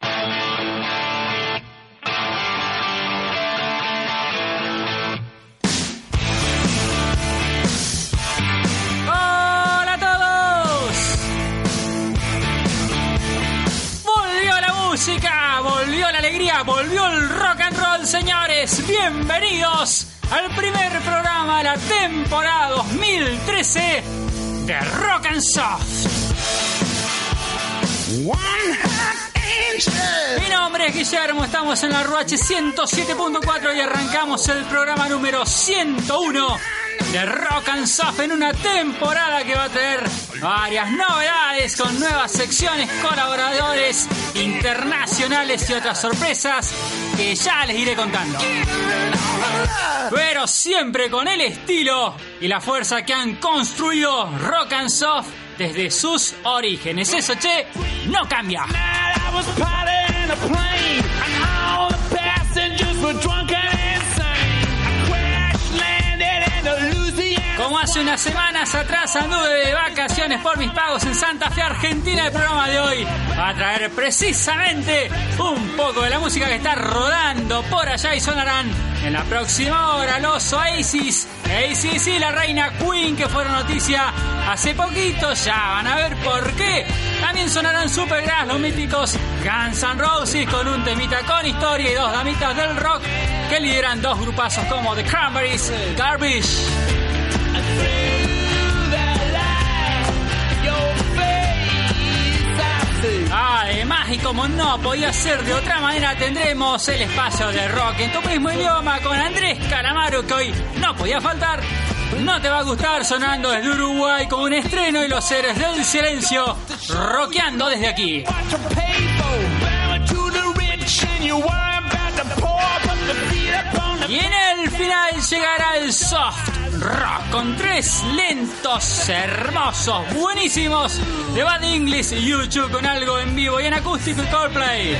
¡Hola a todos! Volvió la alegría, volvió el rock and roll, señores. Bienvenidos al primer programa de la temporada 2013 de Rock and Soft. Mi nombre es Guillermo, estamos en la RUH 107.4 y arrancamos el programa número 101 de Rock and Soft en una temporada que va a tener varias novedades con nuevas secciones, colaboradores internacionales y otras sorpresas que ya les iré contando. Pero siempre con el estilo y la fuerza que han construido Rock and Soft desde sus orígenes. Eso, che, no cambia. Hace unas semanas atrás anduve de vacaciones por mis pagos en Santa Fe, Argentina, el programa de hoy va a traer precisamente un poco de la música que está rodando por allá y sonarán en la próxima hora los Oasis, ACC, la reina Queen que fueron noticia hace poquito, ya van a ver por qué. También sonarán Supergrass, los míticos Guns N' Roses con un temita con historia y dos damitas del rock que lideran dos grupazos como The Cranberries, Garbage. Además, y como no podía ser de otra manera, tendremos el espacio de rock en tu mismo idioma con Andrés Calamaro, que hoy no podía faltar. No te va a gustar sonando desde Uruguay con un estreno y los seres del silencio rockeando desde aquí. Y en el final llegará el soft rock con tres lentos, hermosos, buenísimos de Bad English y YouTube con algo en vivo y en acústico y Coldplay.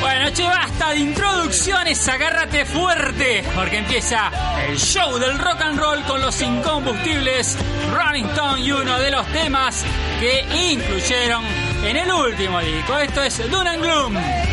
Bueno, che, basta de introducciones, agárrate fuerte, porque empieza el show del rock and roll con los incombustibles Rolling Stone y uno de los temas que incluyeron en el último disco. Esto es Doom and Gloom.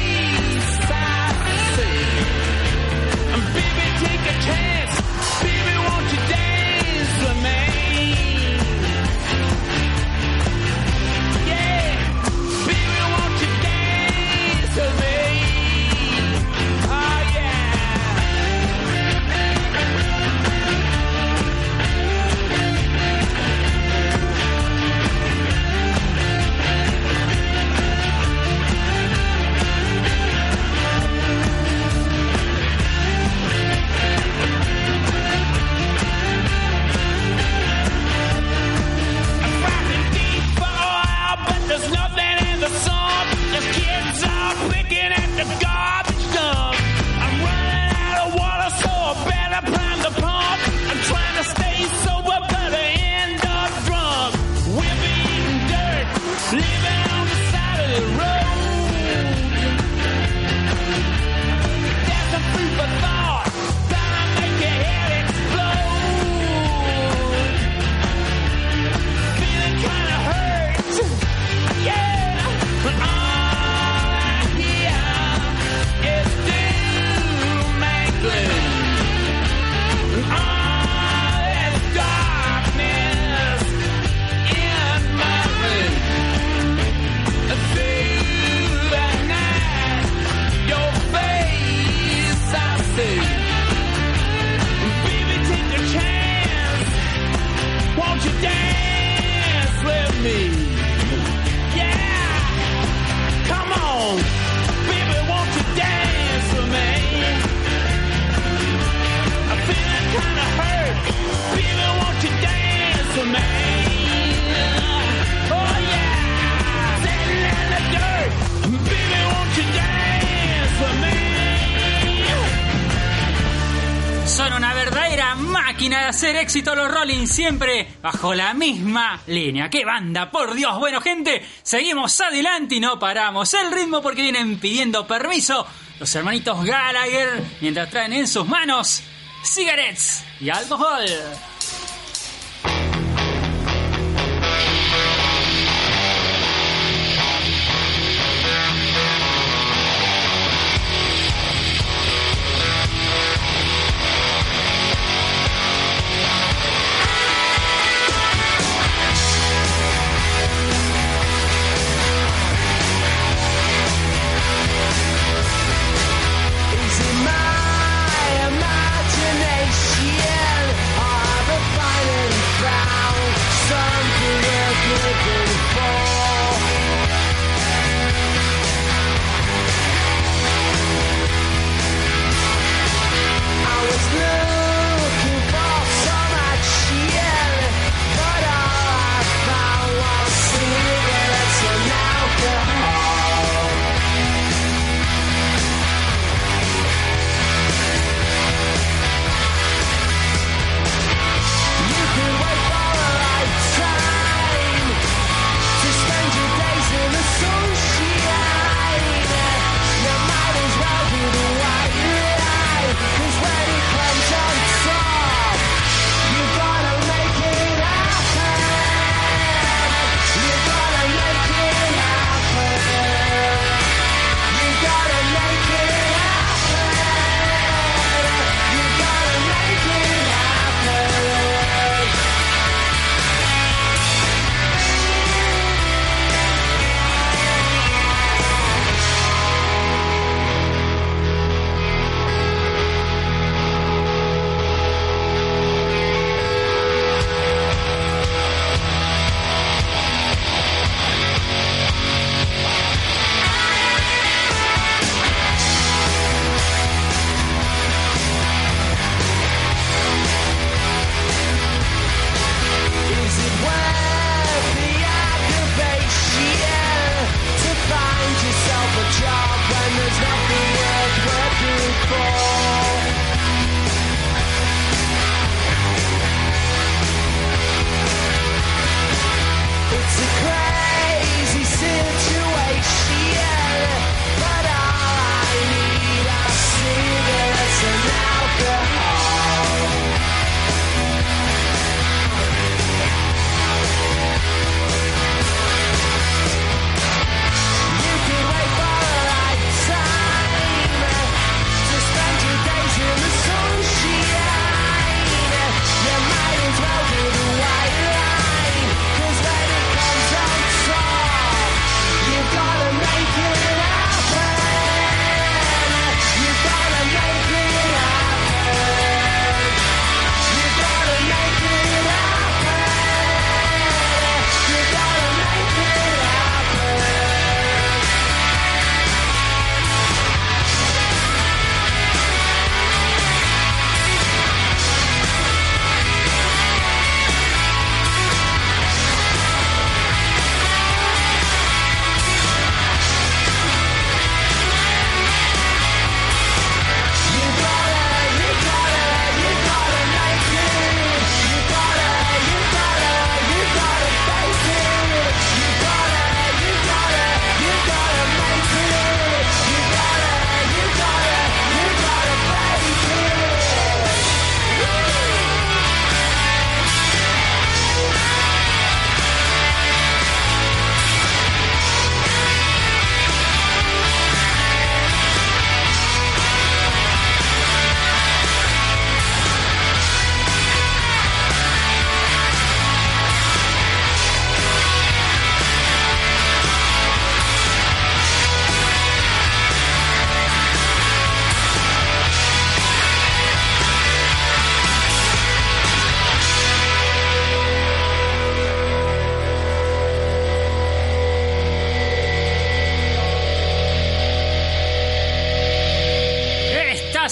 Siempre bajo la misma línea. ¡Qué banda! Por Dios, bueno gente, seguimos adelante y no paramos el ritmo porque vienen pidiendo permiso los hermanitos Gallagher mientras traen en sus manos cigarettes y alcohol.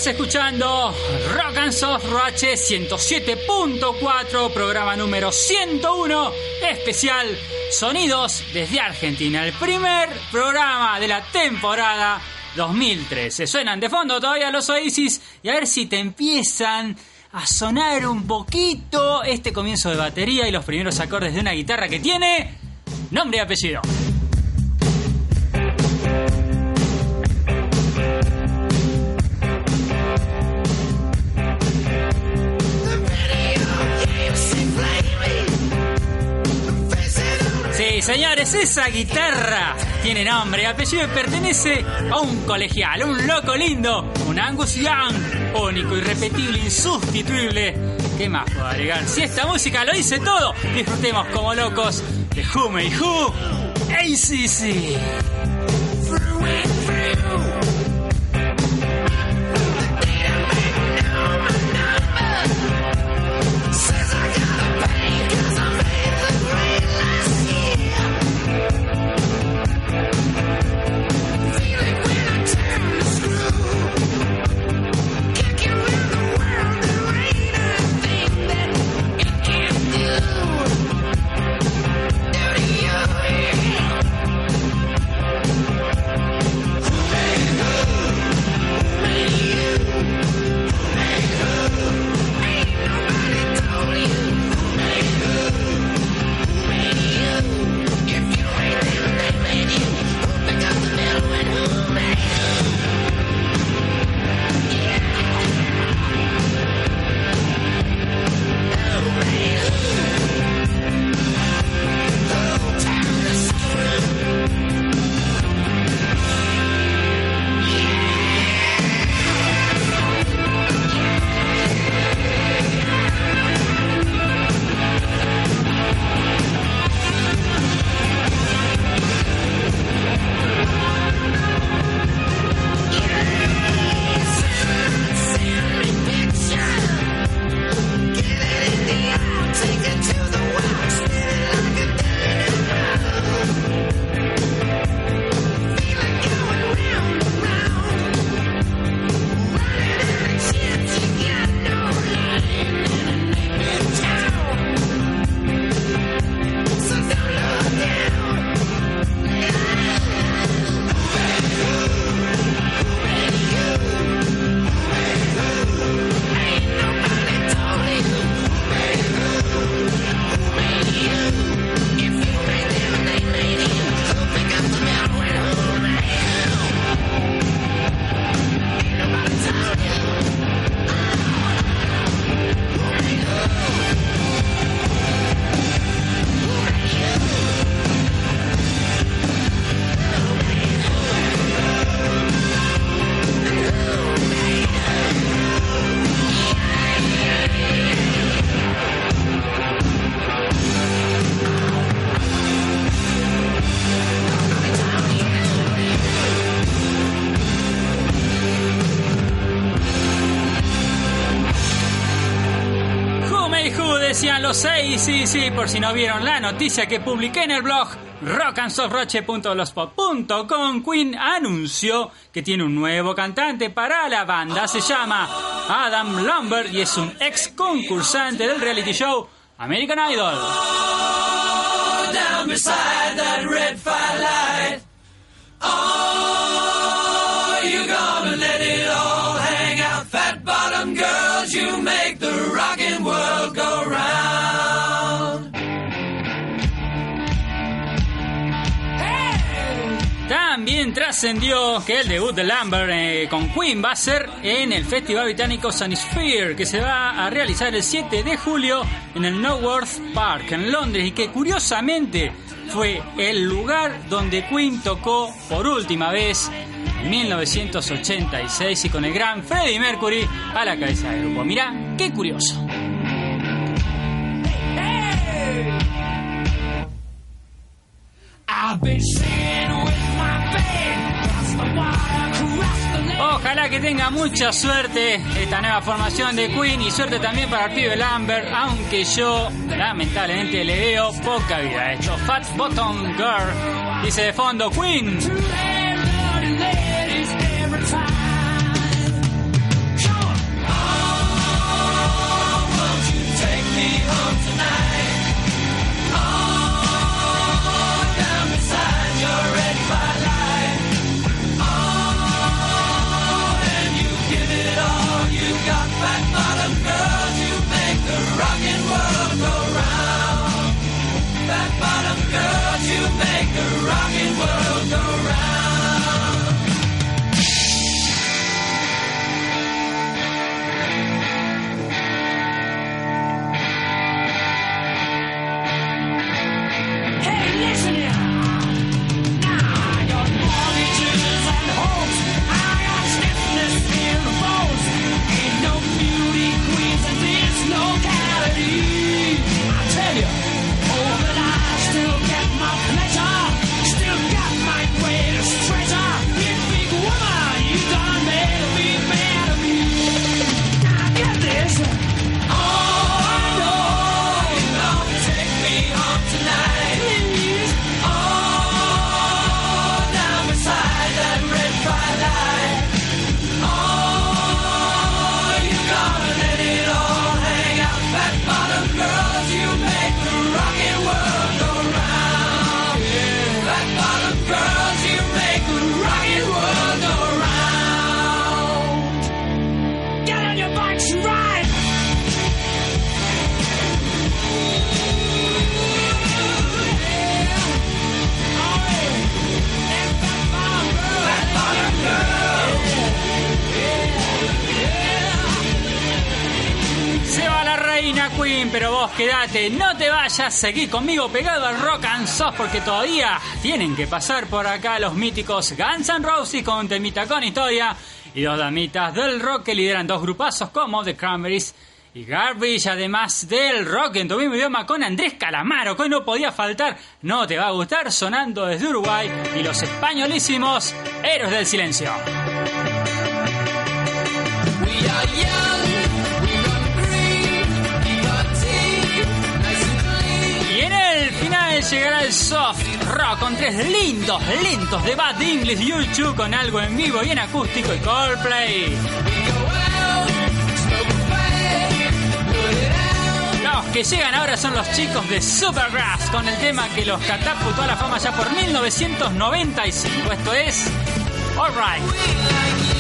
Escuchando Rock and Soft H 107.4, programa número 101, especial Sonidos desde Argentina, el primer programa de la temporada 2013. Suenan de fondo todavía los Oasis y a ver si te empiezan a sonar un poquito este comienzo de batería y los primeros acordes de una guitarra que tiene nombre y apellido. Señores, esa guitarra tiene nombre y apellido y pertenece a un colegial, un loco lindo, un Angus Young, único, irrepetible, insustituible. ¿Qué más puedo agregar? Si esta música lo dice todo, disfrutemos como locos de Who y Who, ACC. Seis, sí, sí, por si no vieron la noticia que publiqué en el blog rockandsoftroche.blogspot.com Queen anunció que tiene un nuevo cantante para la banda, se llama Adam Lambert y es un ex concursante del reality show American Idol. Trascendió que el debut de Lambert eh, con Queen va a ser en el Festival Británico Sphere que se va a realizar el 7 de julio en el Norworth Park en Londres y que curiosamente fue el lugar donde Queen tocó por última vez en 1986 y con el gran Freddie Mercury a la cabeza del grupo. Mirá, qué curioso. I've been singing Ojalá que tenga mucha suerte esta nueva formación de Queen y suerte también para el pibe Lambert, aunque yo lamentablemente le veo poca vida a esto. Fat Bottom Girl dice de fondo Queen. Seguí conmigo pegado al rock and soft porque todavía tienen que pasar por acá los míticos Guns N' Roses con temita con historia y dos damitas del rock que lideran dos grupazos como The Cranberries y Garbage, además del rock en tu mismo idioma con Andrés Calamaro, que hoy no podía faltar, no te va a gustar, sonando desde Uruguay y los españolísimos Héroes del Silencio. Llegará el soft rock con tres lindos, lentos de Bad English YouTube con algo en vivo y en acústico y Coldplay. Los que llegan ahora son los chicos de Supergrass con el tema que los catapultó a la fama ya por 1995. Esto es Alright.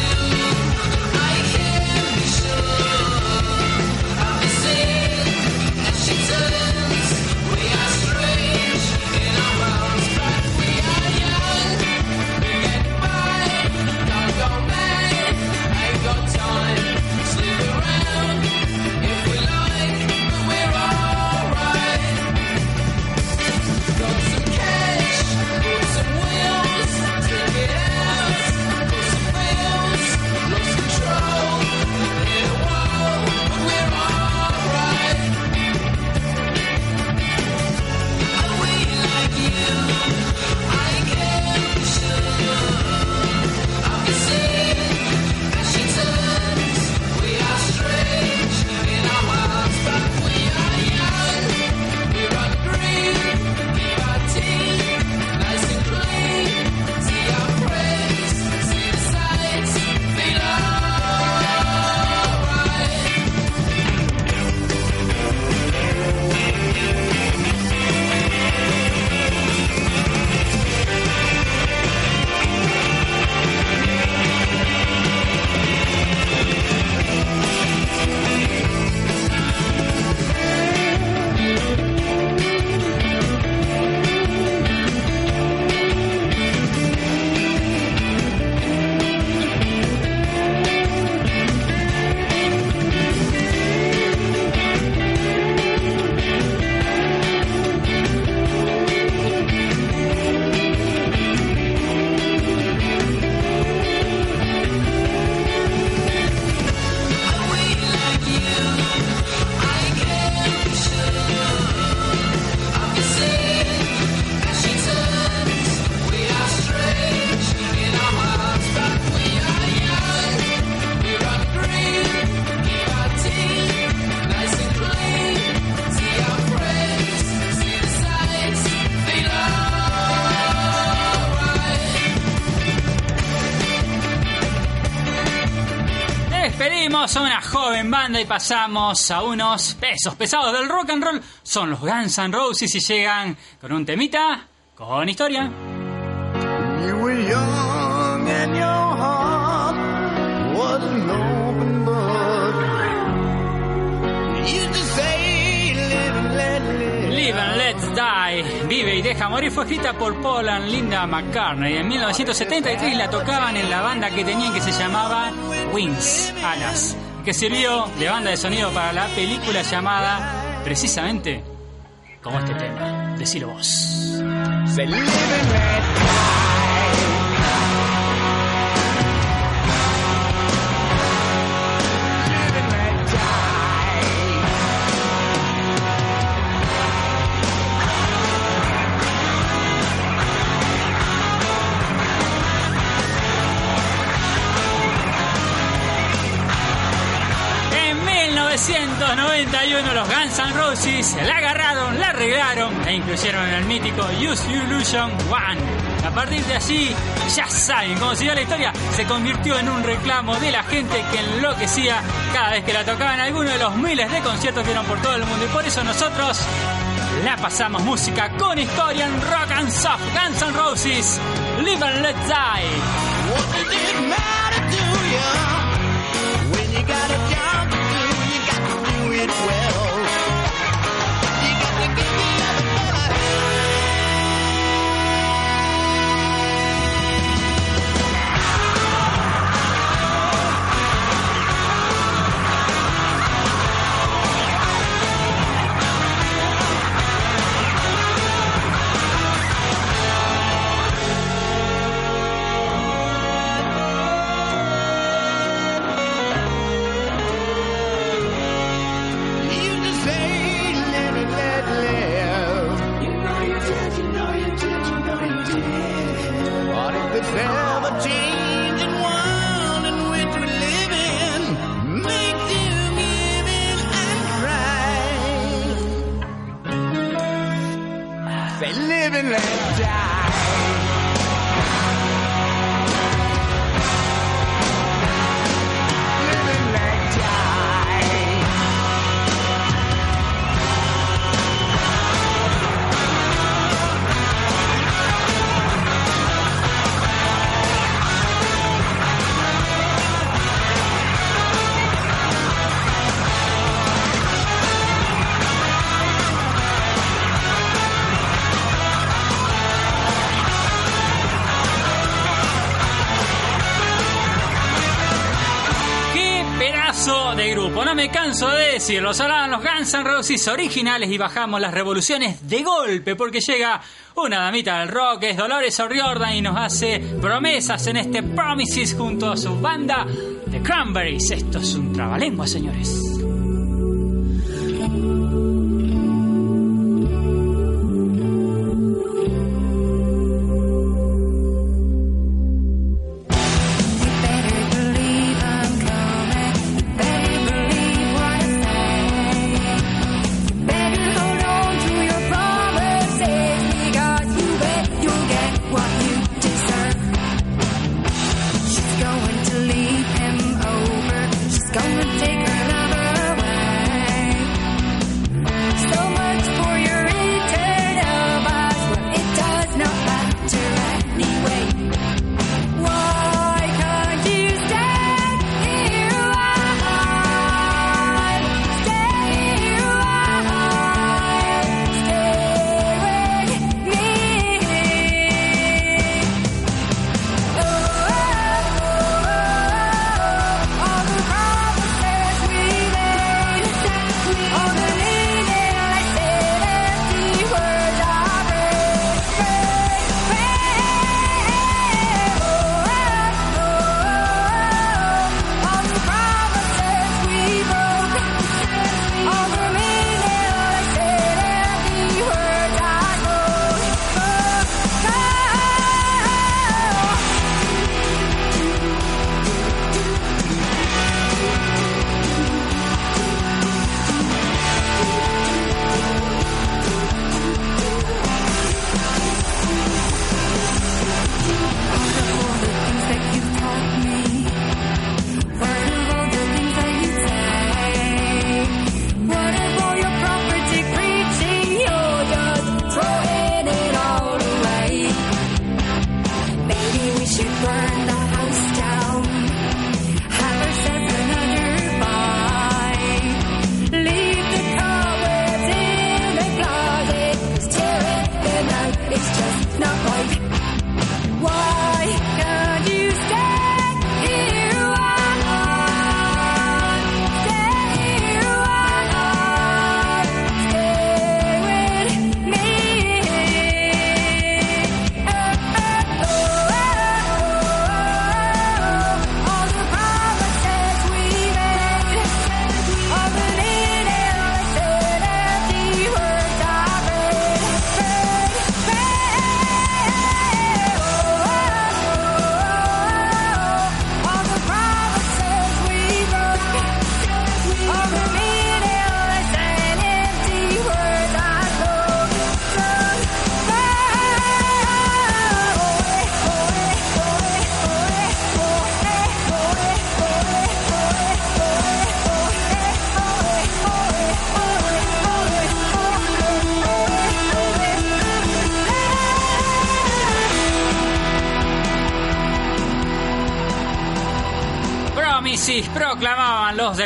Banda y pasamos a unos pesos pesados del rock and roll. Son los Guns N' Roses y llegan con un temita con historia. You were young and your heart was an open book. You just say, live and let live. Live and Let Die, Vive y Deja Morir fue escrita por Paul and Linda McCartney. En 1973 la tocaban en la banda que tenían que se llamaba Wings, Alas, que sirvió de banda de sonido para la película llamada precisamente como este tema. Decilo vos. 1991 los Guns N' Roses la agarraron, la arreglaron e incluyeron en el mítico Use Illusion One. A partir de allí, ya saben, como siguió la historia, se convirtió en un reclamo de la gente que enloquecía cada vez que la tocaban alguno de los miles de conciertos que dieron por todo el mundo. Y por eso nosotros la pasamos música con historia en rock and soft. Guns N' Roses, Live and Let Die. It well. Me canso de decirlo. Sonaban los Guns N' Roses originales y bajamos las revoluciones de golpe porque llega una damita del rock, es Dolores O'Riordan y nos hace promesas en este Promises junto a su banda The Cranberries. Esto es un trabalengua, señores.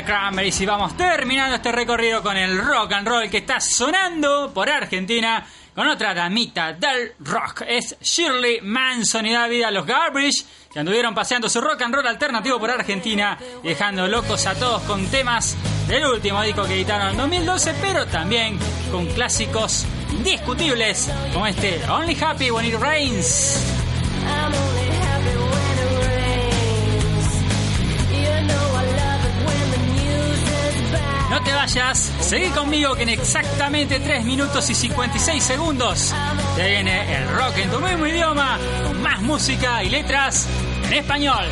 The Cranberries y vamos terminando este recorrido con el rock and roll que está sonando por Argentina con otra damita del rock. Es Shirley Manson y da vida a los Garbage que anduvieron paseando su rock and roll alternativo por Argentina y dejando locos a todos con temas del último disco que editaron en 2012, pero también con clásicos indiscutibles como este Only Happy When It Rains. Te vayas, seguí conmigo que en exactamente 3 minutos y 56 segundos te viene el rock en tu mismo idioma, con más música y letras en español.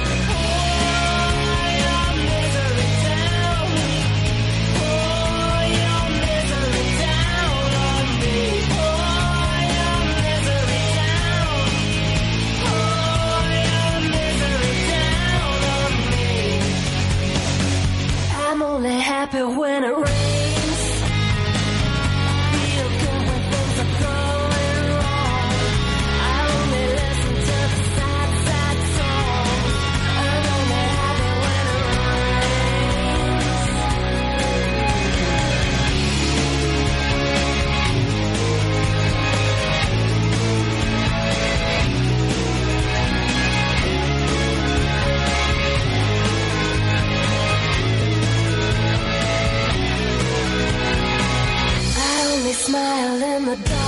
Only happy when it rains. Smile in the dark.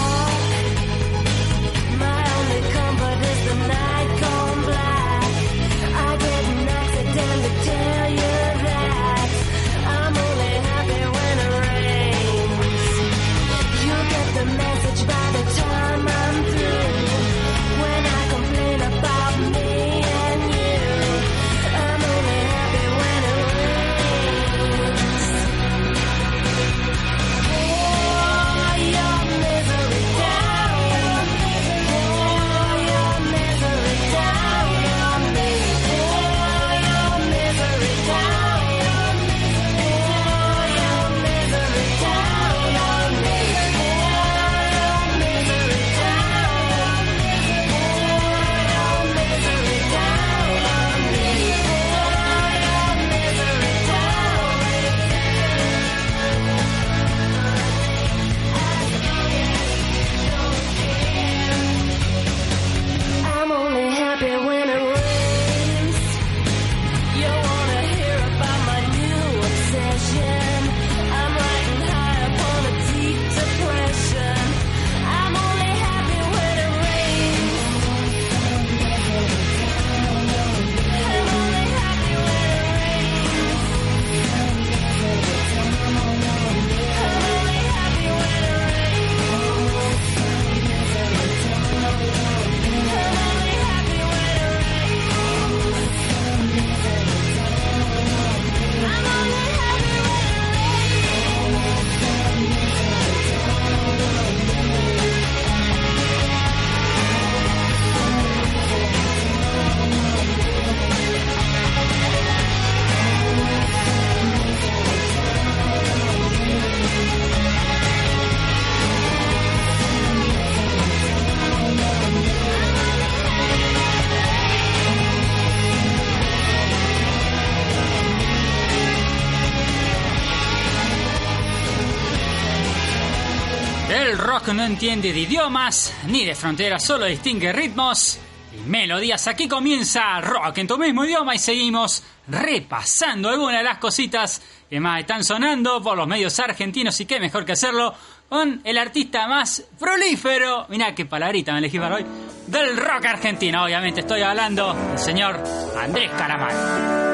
El rock no entiende de idiomas ni de fronteras, solo distingue ritmos y melodías. Aquí comienza rock en tu mismo idioma y seguimos repasando algunas de las cositas que más están sonando por los medios argentinos y qué mejor que hacerlo con el artista más prolífero, mirá qué palabrita me elegí para hoy, del rock argentino. Obviamente estoy hablando del señor Andrés Calamaro.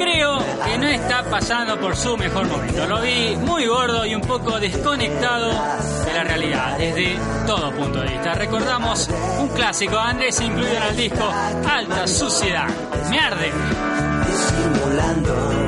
Creo que no está pasando por su mejor momento. Lo vi muy gordo y un poco desconectado de la realidad desde todo punto de vista. Recordamos un clásico Andrés incluido en el disco Alta Suciedad. Me arde. disimulando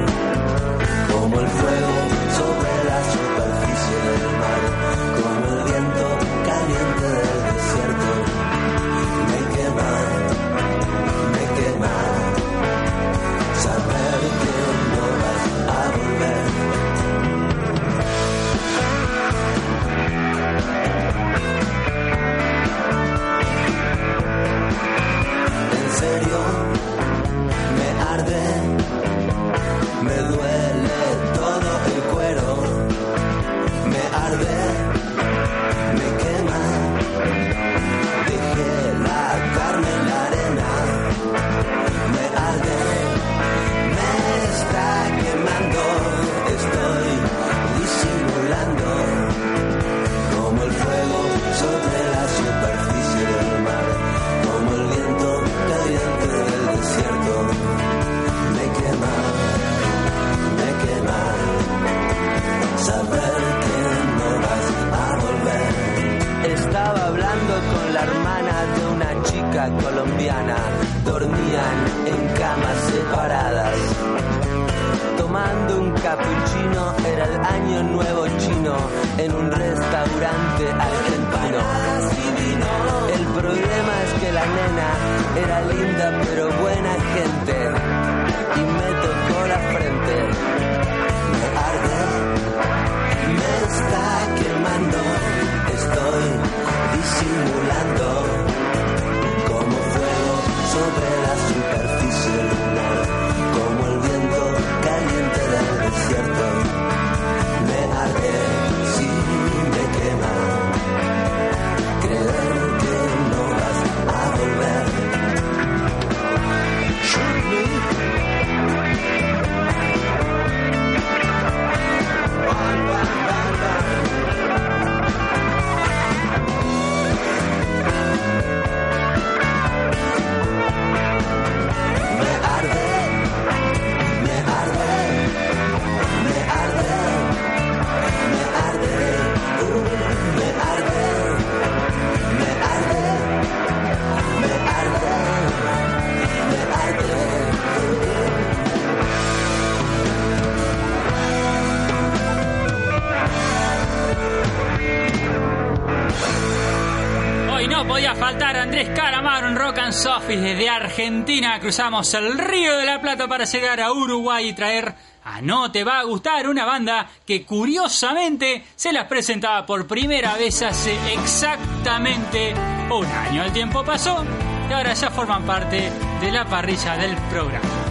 podía faltar Andrés Calamaro en Rock and Sofis desde Argentina. Cruzamos el Río de la Plata para llegar a Uruguay y traer a No Te Va a Gustar, una banda que curiosamente se las presentaba por primera vez hace exactamente un año. El tiempo pasó y ahora ya forman parte de la parrilla del programa.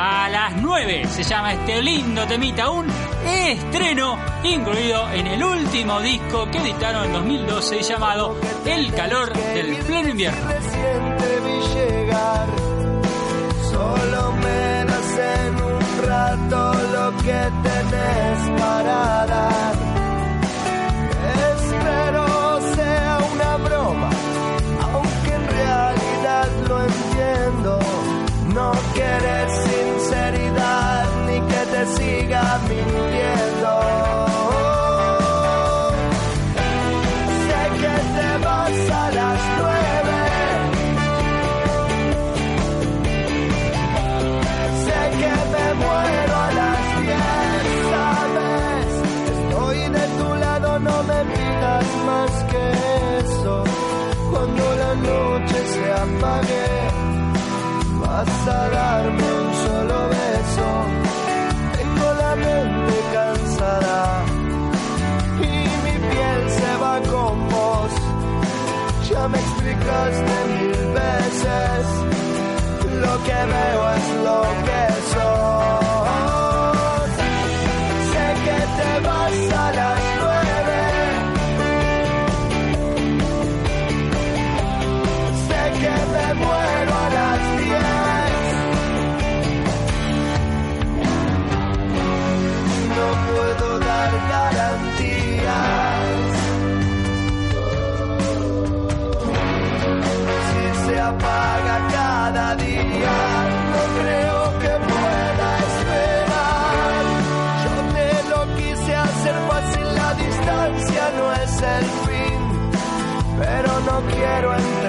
A las 9 se llama este lindo temita, un estreno incluido en el último disco que editaron en 2012 llamado El calor del pleno invierno. Solo me das en un rato lo que tenés para dar. Espero sea una broma, aunque en realidad lo entiendo. No quieres sinceridad ni que te siga mintiendo. Sé que te vas a las nueve. Sé que me muero a las diez, ¿sabes? Estoy de tu lado, no me pidas más que eso. Cuando la noche se apague, vas darme un solo beso. Tengo la mente cansada y mi piel se va con vos. Ya me explicaste mil veces, lo que veo es lo que sos. No quiero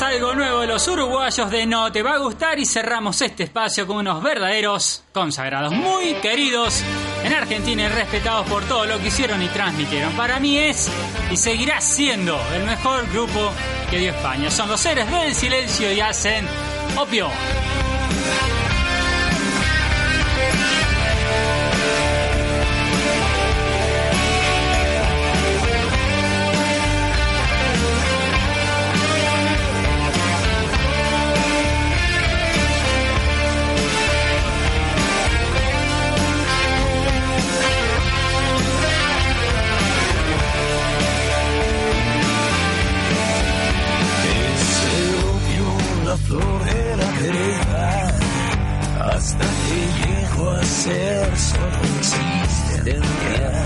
Algo nuevo de los uruguayos de No Te Va a Gustar y cerramos este espacio con unos verdaderos consagrados, muy queridos en Argentina y respetados por todo lo que hicieron y transmitieron. Para mí es y seguirá siendo el mejor grupo que dio España. Son los seres del silencio y hacen opio. Rompió la flor de la vereda hasta que llegó a ser solo existencia.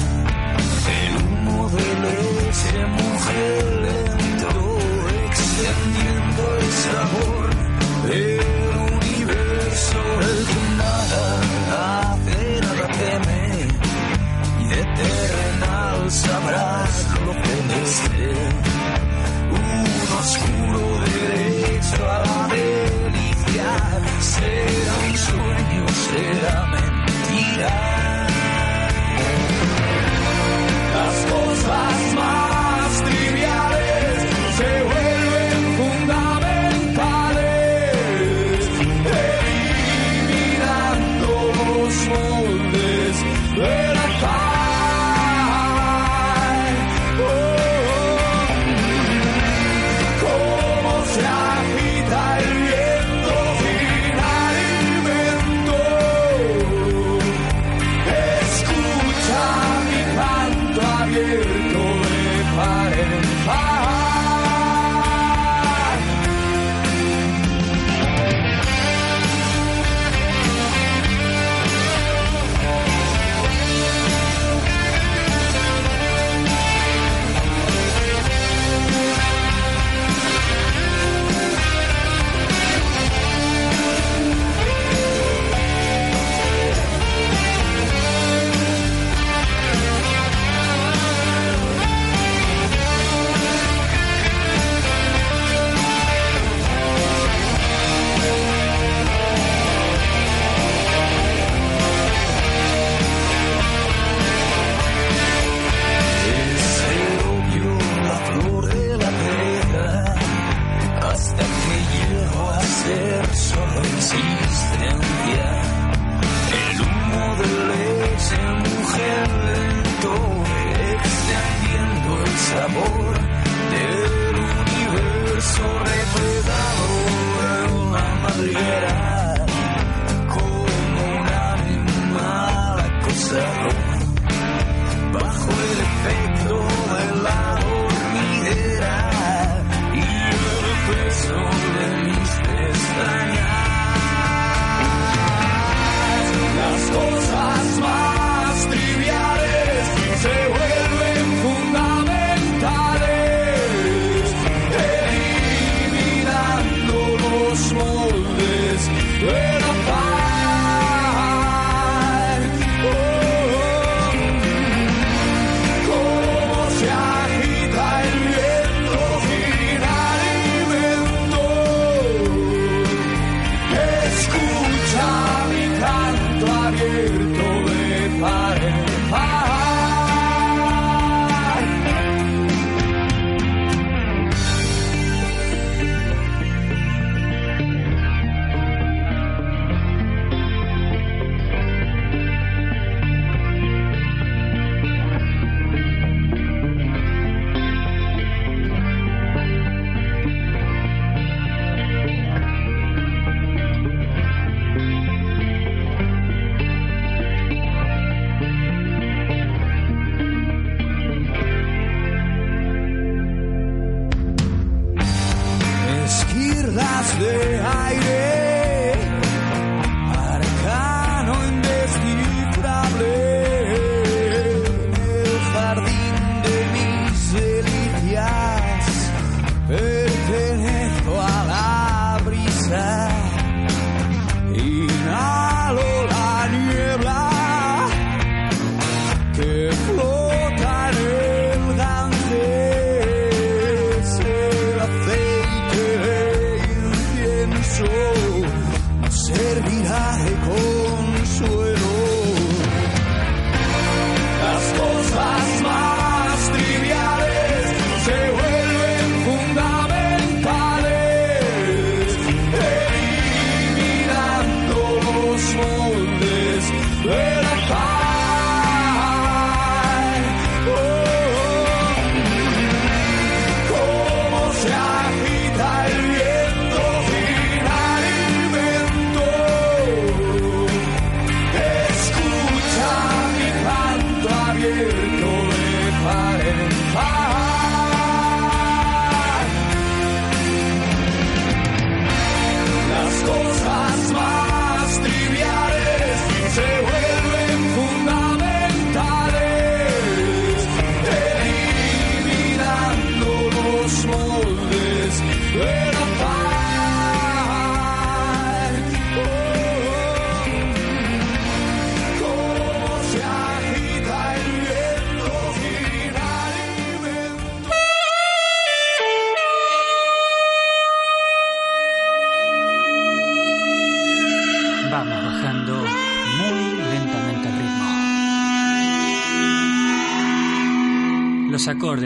El humo de leche mujer lento extendiendo el sabor del universo. El que nada hace, nada teme y de terrenal sabrás lo que desee un oscuro derecho a será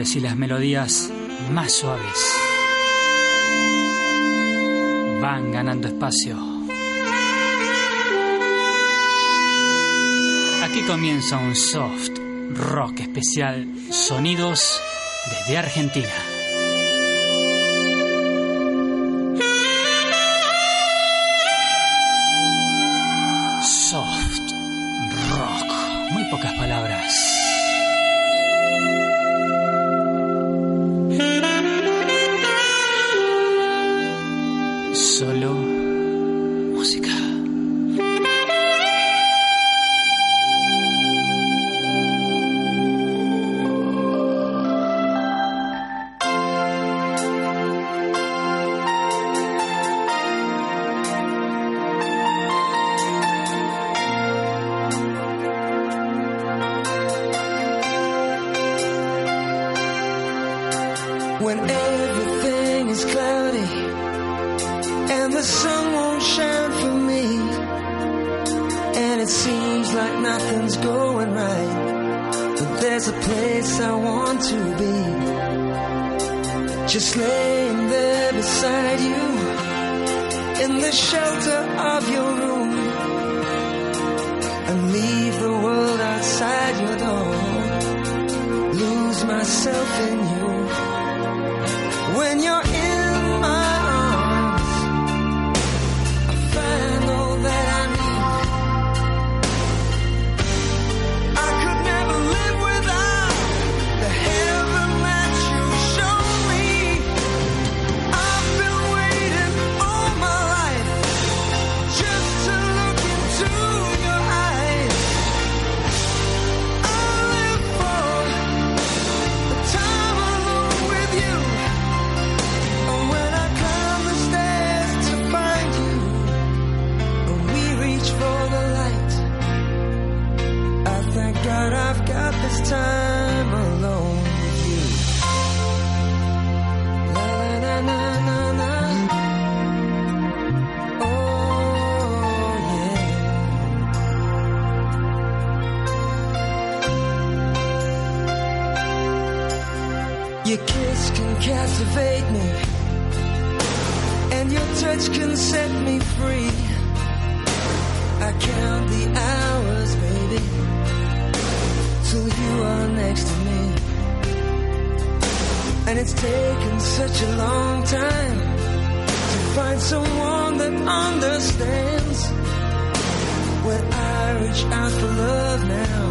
y las melodías más suaves van ganando espacio. Aquí comienza un soft rock especial Sonidos desde Argentina. in the shelter of your room and leave the world outside your door. Lose myself in you when you're such a long time to find someone that understands. When I reach out for love now,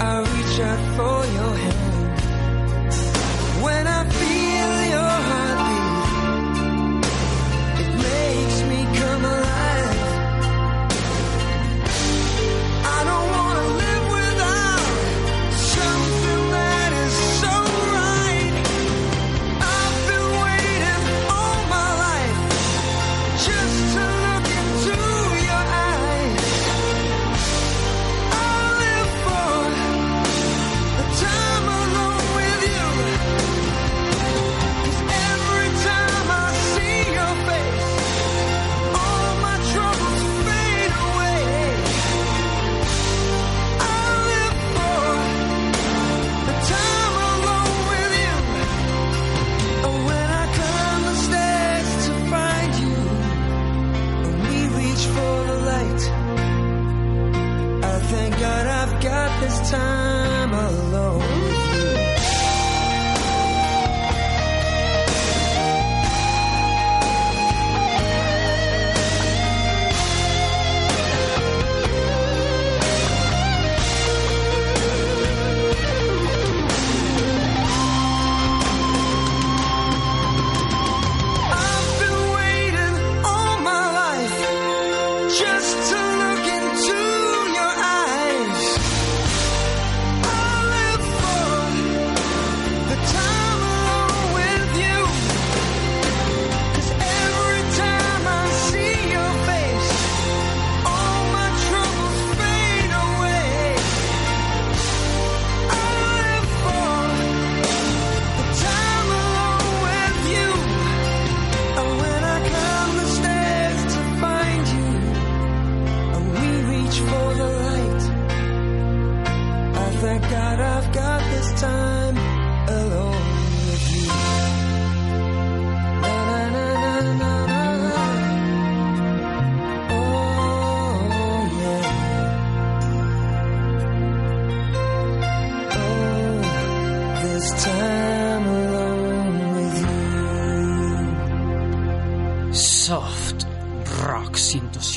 I reach out for your hand.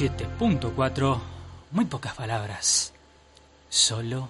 107.4, muy pocas palabras, solo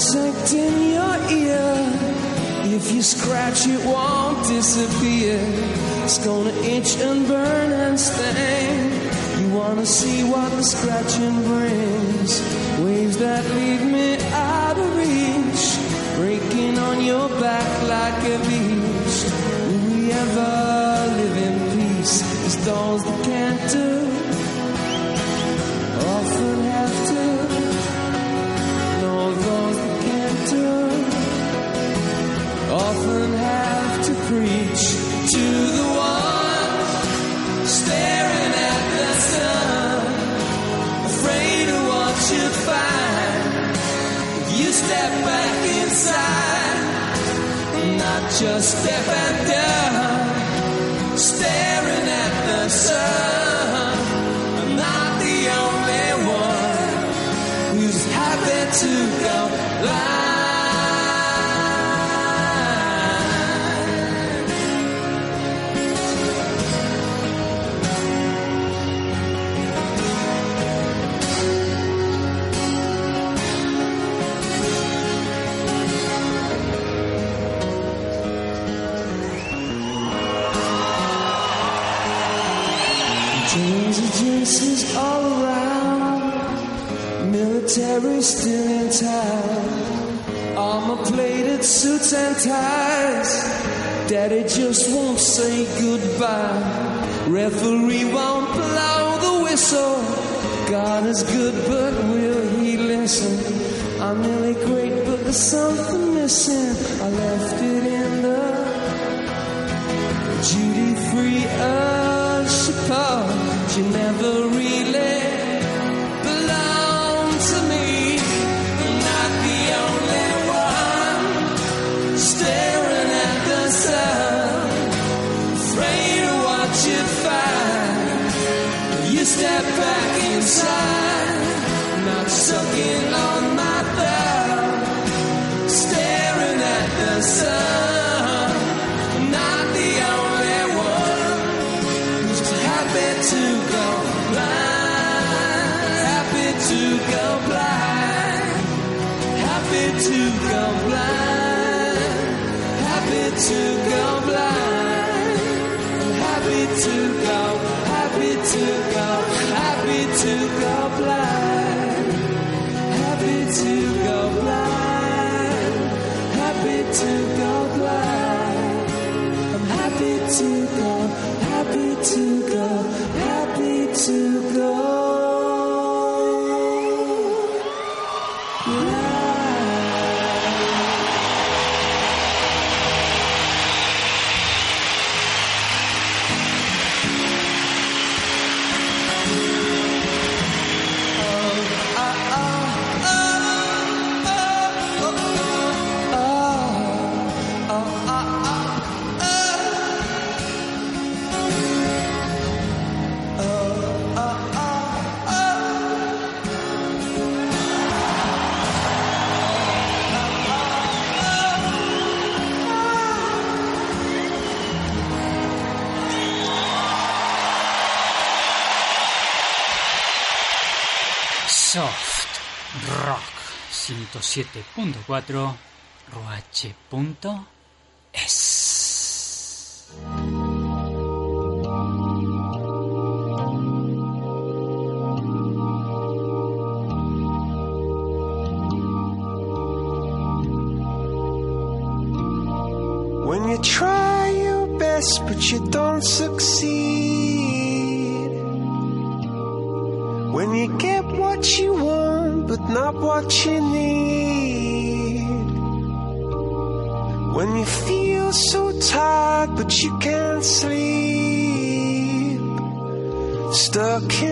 insect in your ear. If you scratch, it won't disappear. It's gonna itch and burn and sting. You wanna see what the scratching brings? Waves that leave me out of reach, breaking on your back like a beach. Will we ever live in peace? These dolls that can't do. Just step and dance. Still in time. Armor plated suits and ties. Daddy just won't say goodbye. Referee won't blow the whistle. God is good, but will he listen? I'm really great, but there's something missing. I left it in the duty free Usher She never really. Soft Rock 107.4 Roache.es not what you need. When you feel so tired but you can't sleep. Stuck in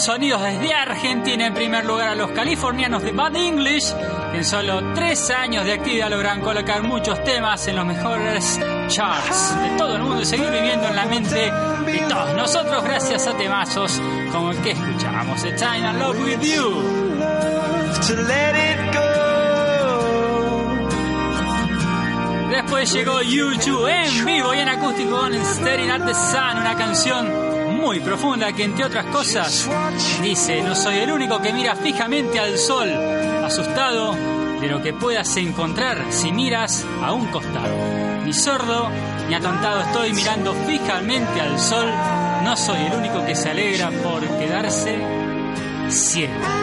sonidos desde Argentina. En primer lugar a los californianos de Bad English, que en solo tres años de actividad logran colocar muchos temas en los mejores charts de todo el mundo y seguir viviendo en la mente de todos nosotros gracias a temazos como el que escuchábamos, The Time I Love With You. Después llegó YouTube en vivo y en acústico con Staring at the Sun, una canción muy profunda que entre otras cosas dice, no soy el único que mira fijamente al sol, asustado de lo que puedas encontrar si miras a un costado. Ni sordo ni atontado estoy mirando fijamente al sol, no soy el único que se alegra por quedarse ciego.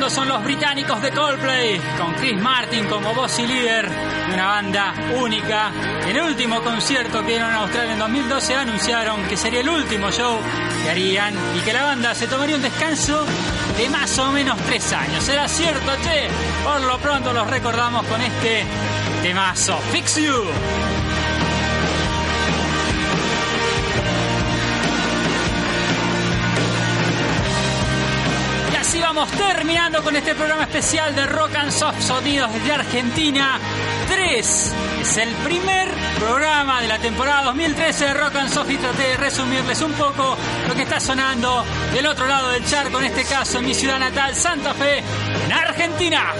Fondo son los británicos de Coldplay, con Chris Martin como voz y líder de una banda única. En el último concierto que dieron en Australia en 2012 anunciaron que sería el último show que harían y que la banda se tomaría un descanso de más o menos tres años. ¿Será cierto, che? Por lo pronto los recordamos con este temazo, Fix You. Terminando con este programa especial de Rock and Soft Sonidos desde Argentina. 3 es el primer programa de la temporada 2013 de Rock and Soft y traté de resumirles un poco lo que está sonando del otro lado del charco, en este caso en mi ciudad natal, Santa Fe, en Argentina.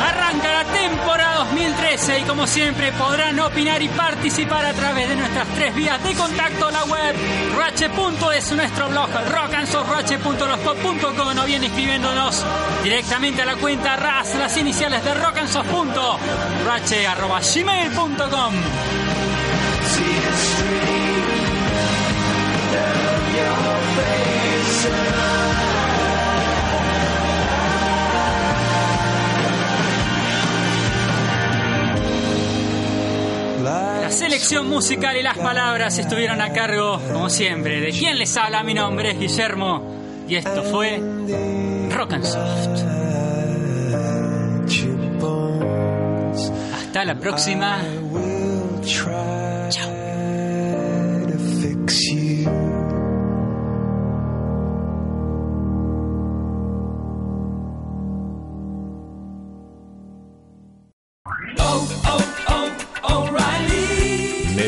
Arranca la temporada 2013 y como siempre podrán opinar y participar a través de nuestras tres vías de contacto, la web rache.es, nuestro blog rockansoft.rache.blogspot.com o bien escribiéndonos directamente a la cuenta RAS, las iniciales de rockansoft.rache.gmail.com La selección musical y las palabras estuvieron a cargo, como siempre, de quien les habla. Mi nombre es Guillermo y esto fue Rock and Soft. Hasta la próxima. Chao.